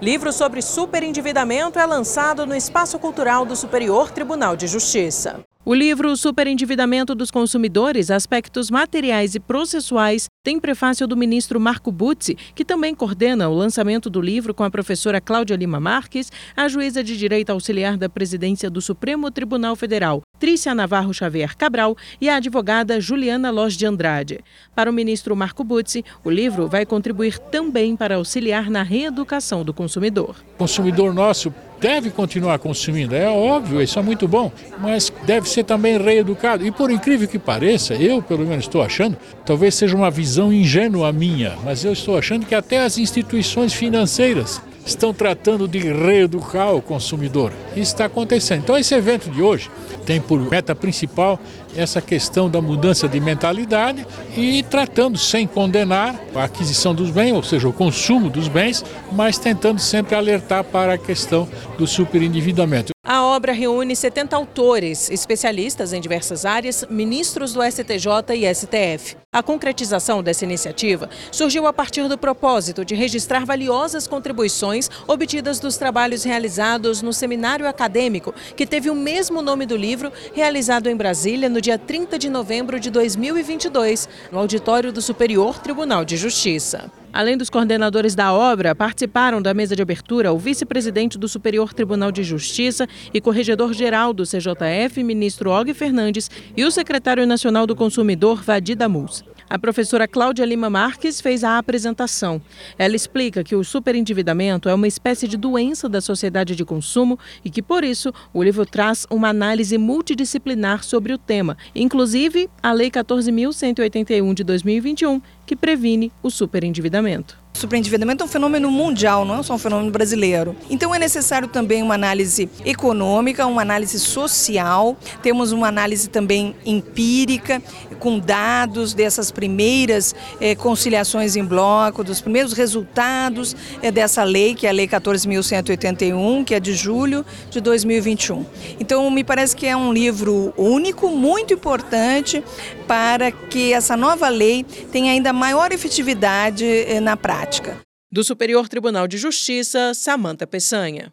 Livro sobre superendividamento é lançado no Espaço Cultural do Superior Tribunal de Justiça. O livro Superendividamento dos Consumidores, Aspectos Materiais e Processuais tem prefácio do ministro Marco Buzzi, que também coordena o lançamento do livro com a professora Cláudia Lima Marques, a juíza de direito auxiliar da presidência do Supremo Tribunal Federal, Trícia Navarro Xavier Cabral, e a advogada Juliana Loz de Andrade. Para o ministro Marco Buzzi, o livro vai contribuir também para auxiliar na reeducação do consumidor. O consumidor nosso deve continuar consumindo, é óbvio, isso é muito bom, mas deve ser também reeducado. E por incrível que pareça, eu pelo menos estou achando, talvez seja uma visão ingênua minha, mas eu estou achando que até as instituições financeiras estão tratando de reeducar o consumidor. Isso está acontecendo. Então esse evento de hoje tem por meta principal essa questão da mudança de mentalidade e tratando sem condenar a aquisição dos bens, ou seja, o consumo dos bens, mas tentando sempre alertar para a questão do superendividamento. A obra reúne 70 autores, especialistas em diversas áreas, ministros do STJ e STF. A concretização dessa iniciativa surgiu a partir do propósito de registrar valiosas contribuições obtidas dos trabalhos realizados no seminário acadêmico, que teve o mesmo nome do livro, realizado em Brasília no dia 30 de novembro de 2022, no auditório do Superior Tribunal de Justiça. Além dos coordenadores da obra, participaram da mesa de abertura o vice-presidente do Superior Tribunal de Justiça e corregedor-geral do CJF, ministro Og Fernandes, e o secretário nacional do consumidor, Vadir Damus. A professora Cláudia Lima Marques fez a apresentação. Ela explica que o superendividamento é uma espécie de doença da sociedade de consumo e que, por isso, o livro traz uma análise multidisciplinar sobre o tema, inclusive a Lei 14.181 de 2021, que previne o superendividamento. O superendividamento é um fenômeno mundial, não é só um fenômeno brasileiro. Então é necessário também uma análise econômica, uma análise social, temos uma análise também empírica, com dados dessas primeiras eh, conciliações em bloco, dos primeiros resultados eh, dessa lei, que é a Lei 14.181, que é de julho de 2021. Então me parece que é um livro único, muito importante para que essa nova lei tenha ainda maior efetividade eh, na prática. Do Superior Tribunal de Justiça, Samanta Peçanha.